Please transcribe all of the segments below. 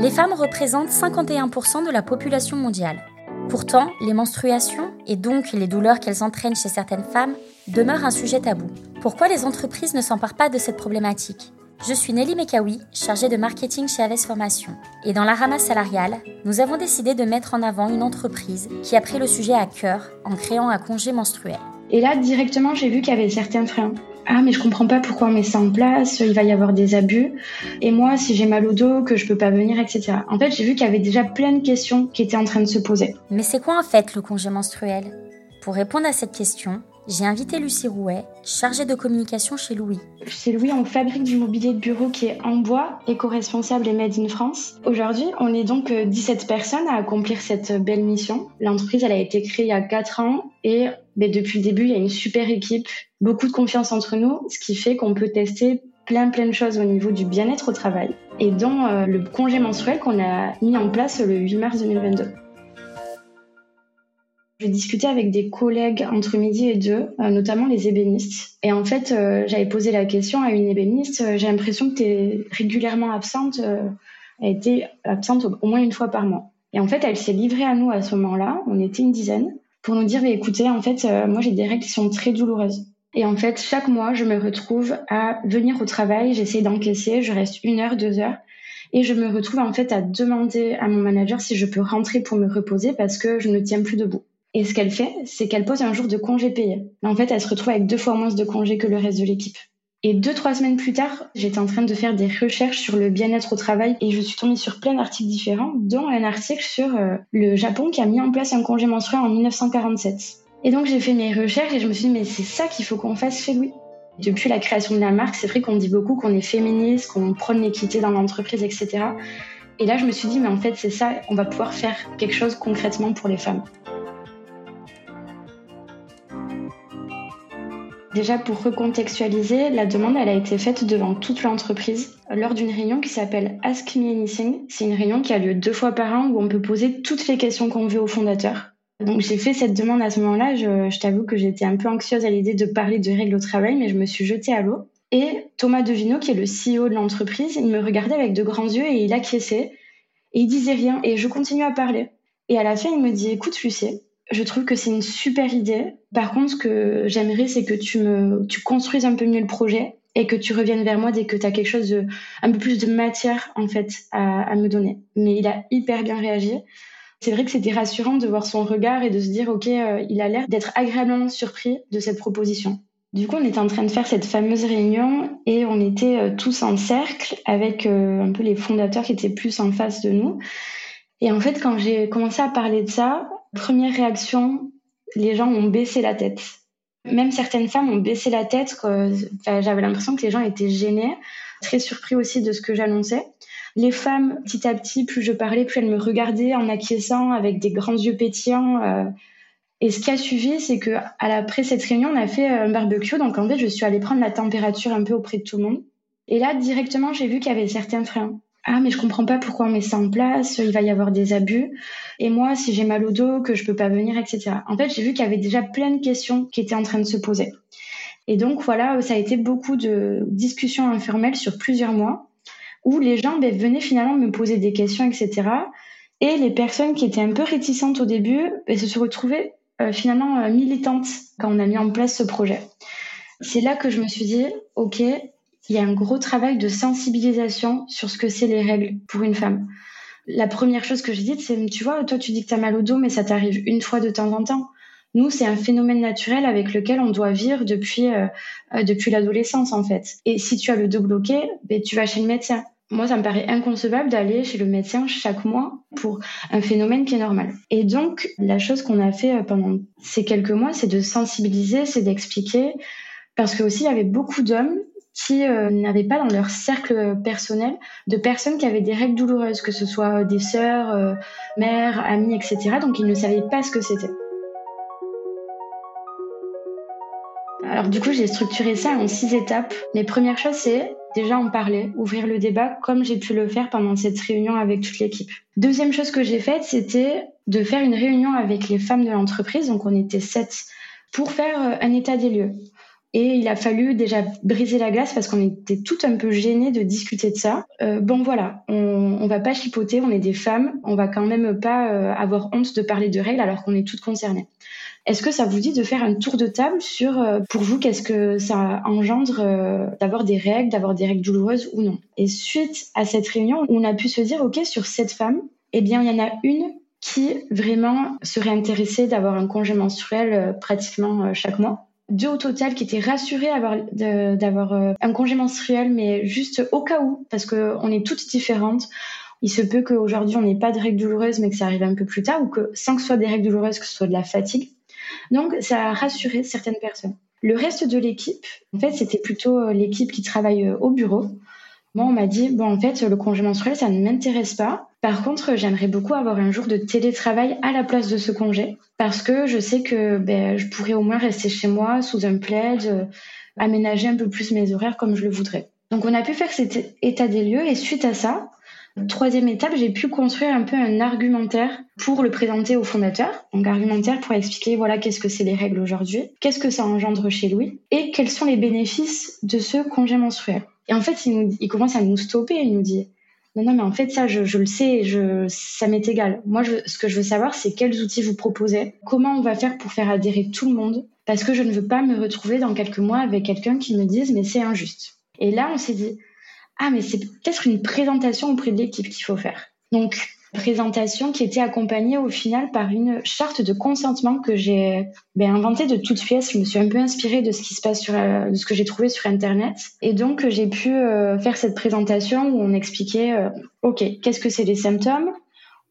Les femmes représentent 51% de la population mondiale. Pourtant, les menstruations, et donc les douleurs qu'elles entraînent chez certaines femmes, demeurent un sujet tabou. Pourquoi les entreprises ne s'emparent pas de cette problématique? Je suis Nelly Mekawi, chargée de marketing chez Aves Formation. Et dans la ramasse salariale, nous avons décidé de mettre en avant une entreprise qui a pris le sujet à cœur en créant un congé menstruel. Et là, directement, j'ai vu qu'il y avait certains freins. Ah, mais je comprends pas pourquoi on met ça en place, il va y avoir des abus. Et moi, si j'ai mal au dos, que je peux pas venir, etc. En fait, j'ai vu qu'il y avait déjà plein de questions qui étaient en train de se poser. Mais c'est quoi en fait le congé menstruel? Pour répondre à cette question, j'ai invité Lucie Rouet, chargée de communication chez Louis. Chez Louis, on fabrique du mobilier de bureau qui est en bois, éco-responsable et made in France. Aujourd'hui, on est donc 17 personnes à accomplir cette belle mission. L'entreprise, elle a été créée il y a 4 ans et ben, depuis le début, il y a une super équipe, beaucoup de confiance entre nous, ce qui fait qu'on peut tester plein plein de choses au niveau du bien-être au travail et dont euh, le congé menstruel qu'on a mis en place le 8 mars 2022. J'ai discuté avec des collègues entre midi et deux, euh, notamment les ébénistes. Et en fait, euh, j'avais posé la question à une ébéniste, j'ai l'impression que tu es régulièrement absente, elle était absente au moins une fois par mois. Et en fait, elle s'est livrée à nous à ce moment-là, on était une dizaine, pour nous dire, écoutez, en fait, moi j'ai des règles qui sont très douloureuses. Et en fait, chaque mois, je me retrouve à venir au travail, j'essaie d'encaisser, je reste une heure, deux heures. Et je me retrouve en fait à demander à mon manager si je peux rentrer pour me reposer parce que je ne tiens plus debout. Et ce qu'elle fait, c'est qu'elle pose un jour de congé payé. En fait, elle se retrouve avec deux fois moins de congés que le reste de l'équipe. Et deux, trois semaines plus tard, j'étais en train de faire des recherches sur le bien-être au travail et je suis tombée sur plein d'articles différents, dont un article sur euh, le Japon qui a mis en place un congé menstruel en 1947. Et donc j'ai fait mes recherches et je me suis dit, mais c'est ça qu'il faut qu'on fasse chez Louis. Depuis la création de la marque, c'est vrai qu'on dit beaucoup qu'on est féministe, qu'on prône l'équité dans l'entreprise, etc. Et là, je me suis dit, mais en fait, c'est ça, on va pouvoir faire quelque chose concrètement pour les femmes. Déjà, pour recontextualiser, la demande, elle a été faite devant toute l'entreprise lors d'une réunion qui s'appelle Ask Me Anything. C'est une réunion qui a lieu deux fois par an où on peut poser toutes les questions qu'on veut aux fondateurs. Donc j'ai fait cette demande à ce moment-là. Je, t'avoue que j'étais un peu anxieuse à l'idée de parler de règles au travail, mais je me suis jetée à l'eau. Et Thomas Devino, qui est le CEO de l'entreprise, il me regardait avec de grands yeux et il acquiesçait. Et il disait rien et je continuais à parler. Et à la fin, il me dit, écoute Lucie, je trouve que c'est une super idée. Par contre, ce que j'aimerais, c'est que tu me, tu construises un peu mieux le projet et que tu reviennes vers moi dès que tu as quelque chose de, un peu plus de matière, en fait, à, à me donner. Mais il a hyper bien réagi. C'est vrai que c'était rassurant de voir son regard et de se dire, OK, euh, il a l'air d'être agréablement surpris de cette proposition. Du coup, on était en train de faire cette fameuse réunion et on était euh, tous en cercle avec euh, un peu les fondateurs qui étaient plus en face de nous. Et en fait, quand j'ai commencé à parler de ça, première réaction, les gens ont baissé la tête. Même certaines femmes ont baissé la tête. J'avais l'impression que les gens étaient gênés, très surpris aussi de ce que j'annonçais. Les femmes, petit à petit, plus je parlais, plus elles me regardaient en acquiesçant avec des grands yeux pétillants. Euh. Et ce qui a suivi, c'est que après cette réunion, on a fait un barbecue. Donc en fait, je suis allée prendre la température un peu auprès de tout le monde. Et là, directement, j'ai vu qu'il y avait certains freins. Ah, mais je comprends pas pourquoi on met ça en place, il va y avoir des abus. Et moi, si j'ai mal au dos, que je peux pas venir, etc. En fait, j'ai vu qu'il y avait déjà plein de questions qui étaient en train de se poser. Et donc, voilà, ça a été beaucoup de discussions informelles sur plusieurs mois où les gens ben, venaient finalement me poser des questions, etc. Et les personnes qui étaient un peu réticentes au début ben, se sont retrouvées euh, finalement euh, militantes quand on a mis en place ce projet. C'est là que je me suis dit, OK, il y a un gros travail de sensibilisation sur ce que c'est les règles pour une femme. La première chose que j'ai dite, c'est, tu vois, toi tu dis que tu as mal au dos, mais ça t'arrive une fois de temps en temps. Nous, c'est un phénomène naturel avec lequel on doit vivre depuis, euh, euh, depuis l'adolescence, en fait. Et si tu as le dos bloqué, ben, tu vas chez le médecin. Moi, ça me paraît inconcevable d'aller chez le médecin chaque mois pour un phénomène qui est normal. Et donc, la chose qu'on a fait euh, pendant ces quelques mois, c'est de sensibiliser, c'est d'expliquer, parce que aussi, il y avait beaucoup d'hommes qui n'avaient pas dans leur cercle personnel de personnes qui avaient des règles douloureuses, que ce soit des sœurs, mères, amies, etc. Donc, ils ne savaient pas ce que c'était. Alors du coup, j'ai structuré ça en six étapes. Les premières choses, c'est déjà en parler, ouvrir le débat comme j'ai pu le faire pendant cette réunion avec toute l'équipe. Deuxième chose que j'ai faite, c'était de faire une réunion avec les femmes de l'entreprise, donc on était sept, pour faire euh, un état des lieux. Et il a fallu déjà briser la glace parce qu'on était tout un peu gênés de discuter de ça. Euh, bon voilà, on, on va pas chipoter, on est des femmes, on va quand même pas euh, avoir honte de parler de règles alors qu'on est toutes concernées. Est-ce que ça vous dit de faire un tour de table sur, euh, pour vous, qu'est-ce que ça engendre d'avoir des règles, d'avoir des règles douloureuses ou non? Et suite à cette réunion, on a pu se dire, OK, sur cette femme, eh bien, il y en a une qui vraiment serait intéressée d'avoir un congé menstruel pratiquement chaque mois. Deux au total qui étaient rassurées d'avoir un congé menstruel, mais juste au cas où, parce qu'on est toutes différentes. Il se peut qu'aujourd'hui on n'ait pas de règles douloureuses, mais que ça arrive un peu plus tard, ou que sans que ce soit des règles douloureuses, que ce soit de la fatigue. Donc, ça a rassuré certaines personnes. Le reste de l'équipe, en fait, c'était plutôt euh, l'équipe qui travaille euh, au bureau. Moi, on m'a dit, bon, en fait, le congé menstruel, ça ne m'intéresse pas. Par contre, j'aimerais beaucoup avoir un jour de télétravail à la place de ce congé, parce que je sais que ben, je pourrais au moins rester chez moi sous un plaid, euh, aménager un peu plus mes horaires comme je le voudrais. Donc, on a pu faire cet état des lieux, et suite à ça, Troisième étape, j'ai pu construire un peu un argumentaire pour le présenter au fondateur. Donc argumentaire pour expliquer voilà qu'est-ce que c'est les règles aujourd'hui, qu'est-ce que ça engendre chez Louis et quels sont les bénéfices de ce congé menstruel. Et en fait, il, commence à nous stopper, il nous dit non, non, mais en fait, ça, je, le sais, ça m'est égal. Moi, ce que je veux savoir, c'est quels outils vous proposez, comment on va faire pour faire adhérer tout le monde, parce que je ne veux pas me retrouver dans quelques mois avec quelqu'un qui me dise, mais c'est injuste. Et là, on s'est dit, ah mais c'est peut-être une présentation auprès de l'équipe qu'il faut faire. Donc présentation qui était accompagnée au final par une charte de consentement que j'ai ben, inventée de toutes pièces. Je me suis un peu inspirée de ce qui se passe sur, euh, de ce que j'ai trouvé sur internet, et donc j'ai pu euh, faire cette présentation où on expliquait, euh, ok, qu'est-ce que c'est les symptômes?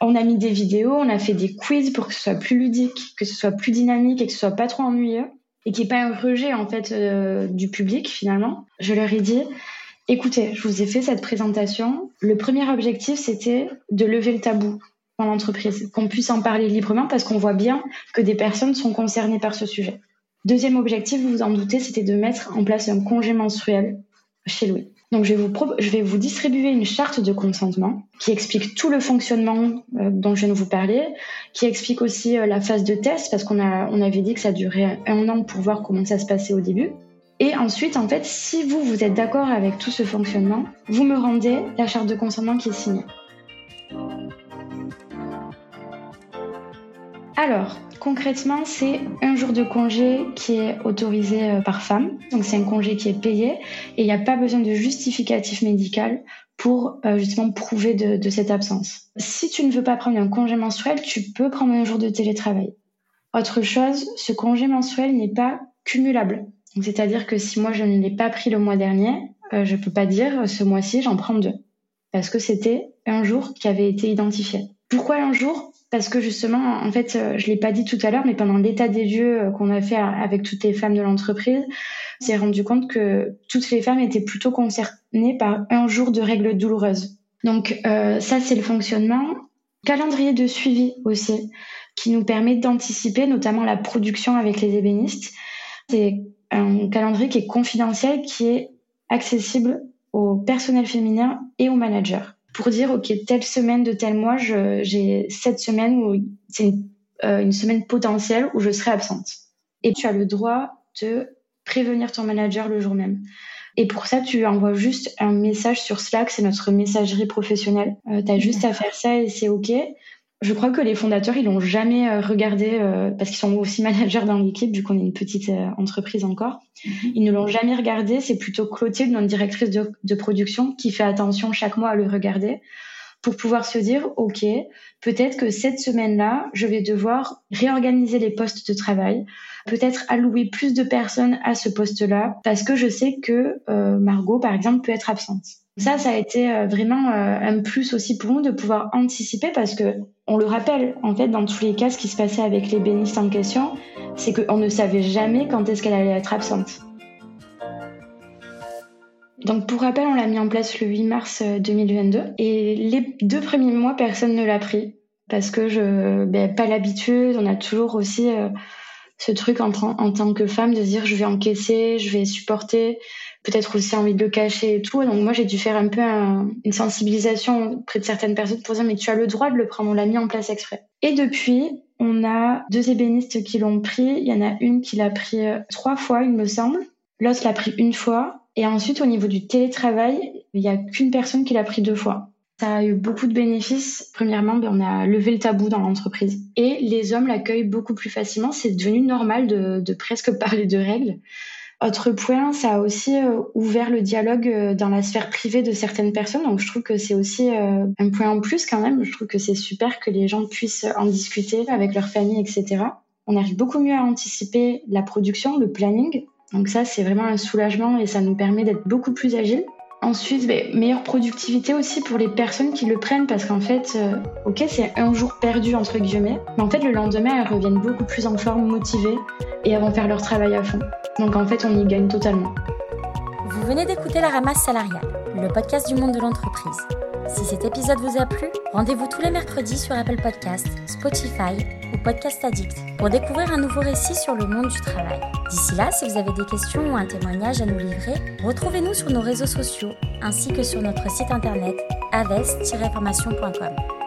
On a mis des vidéos, on a fait des quiz pour que ce soit plus ludique, que ce soit plus dynamique et que ce soit pas trop ennuyeux et n'y ait pas un rejet en fait du public finalement. Je leur ai dit Écoutez, je vous ai fait cette présentation. Le premier objectif, c'était de lever le tabou dans l'entreprise, qu'on puisse en parler librement parce qu'on voit bien que des personnes sont concernées par ce sujet. Deuxième objectif, vous vous en doutez, c'était de mettre en place un congé menstruel chez Louis. Donc je vais, vous distribuer une charte de consentement qui explique tout le fonctionnement euh, dont je viens de vous parler, qui explique aussi euh, la phase de test parce qu'on avait dit que ça durait un an pour voir comment ça se passait au début. Et ensuite, en fait, si vous, vous êtes d'accord avec tout ce fonctionnement, vous me rendez la charte de consentement qui est signée. Alors, concrètement, c'est un jour de congé qui est autorisé euh, par femme. Donc, c'est un congé qui est payé et il n'y a pas besoin de justificatif médical pour euh, justement prouver de, cette absence. Si tu ne veux pas prendre un congé menstruel, tu peux prendre un jour de télétravail. Autre chose, ce congé menstruel n'est pas cumulable. C'est-à-dire que si moi je ne l'ai pas pris le mois dernier, euh, je peux pas dire euh, ce mois-ci j'en prends deux. Parce que c'était un jour qui avait été identifié. Pourquoi un jour? Parce que justement, en fait, euh, je l'ai pas dit tout à l'heure, mais pendant l'état des lieux qu'on a fait avec toutes les femmes de l'entreprise, on rendu compte que toutes les femmes étaient plutôt concernées par un jour de règles douloureuses. Donc ça, c'est le fonctionnement. Calendrier de suivi aussi, qui nous permet d'anticiper notamment la production avec les ébénistes. Un calendrier qui est confidentiel, qui est accessible au personnel féminin et aux managers. Pour dire, OK, telle semaine de tel mois, j'ai cette semaine où c'est une, euh, une semaine potentielle où je serai absente. Et tu as le droit de prévenir ton manager le jour même. Et pour ça, tu envoies juste un message sur Slack, c'est notre messagerie professionnelle. Euh, tu as juste à faire ça et c'est OK. Je crois que les fondateurs, ils l'ont jamais euh, regardé euh, parce qu'ils sont aussi managers dans l'équipe, vu qu'on est une petite euh, entreprise encore. Mhm. Ils ne l'ont jamais regardé. C'est plutôt Clotilde, notre directrice de, de, production, qui fait attention chaque mois à le regarder pour pouvoir se dire, OK, peut-être que cette semaine-là, je vais devoir réorganiser les postes de travail, peut-être allouer plus de personnes à ce poste-là, parce que je sais que Margot, par exemple, peut être absente. Ça, ça a été euh, vraiment euh, un plus aussi pour nous de pouvoir anticiper parce que on le rappelle, en fait, dans tous les cas, ce qui se passait avec les bénistes en question, c'est qu'on ne savait jamais quand est-ce qu'elle allait être absente. Donc pour rappel, on l'a mis en place le 8 mars 2022 euh, et les deux premiers mois, personne ne l'a pris parce que je, ben, pas l'habitude. On a toujours aussi ce truc en, en, tant que femme de dire je vais encaisser, je vais supporter peut-être aussi envie de le cacher et tout. Donc moi, j'ai dû faire un peu une sensibilisation auprès de certaines personnes pour dire mais tu as le droit de le prendre, on l'a mis en place exprès. Et depuis, on a deux ébénistes qui l'ont pris. Il y en a une qui l'a pris euh, trois fois, il me semble. l'autre l'a pris une fois. Et ensuite, au niveau du télétravail, il n'y a qu'une personne qui l'a pris deux fois. Ça a eu beaucoup de bénéfices. Premièrement, ben, on a levé le tabou dans l'entreprise. Et les hommes l'accueillent beaucoup plus facilement. C'est devenu normal de, de presque parler de règles. Autre point, ça a aussi euh, ouvert le dialogue euh, dans la sphère privée de certaines personnes. Donc je trouve que c'est aussi euh, un point en plus quand même. Je trouve que c'est super que les gens puissent en discuter avec leur famille, etc. On arrive beaucoup mieux à anticiper la production, le planning. Donc ça, c'est vraiment un soulagement et ça nous permet d'être beaucoup plus agile. Ensuite, ben, meilleure productivité aussi pour les personnes qui le prennent parce qu'en fait, ok, c'est un jour perdu entre guillemets, mais en fait, le lendemain, elles reviennent beaucoup plus en forme, motivées et elles vont faire leur travail à fond. Donc en fait, on y gagne totalement. Vous venez d'écouter La Ramasse Salariale, le podcast du monde de l'entreprise. Si cet épisode vous a plu, rendez-vous tous les mercredis sur Apple Podcasts, Spotify ou Podcast Addict pour découvrir un nouveau récit sur le monde du travail. D'ici là, si vous avez des questions ou un témoignage à nous livrer, retrouvez-nous sur nos réseaux sociaux ainsi que sur notre site internet aves-formation.com.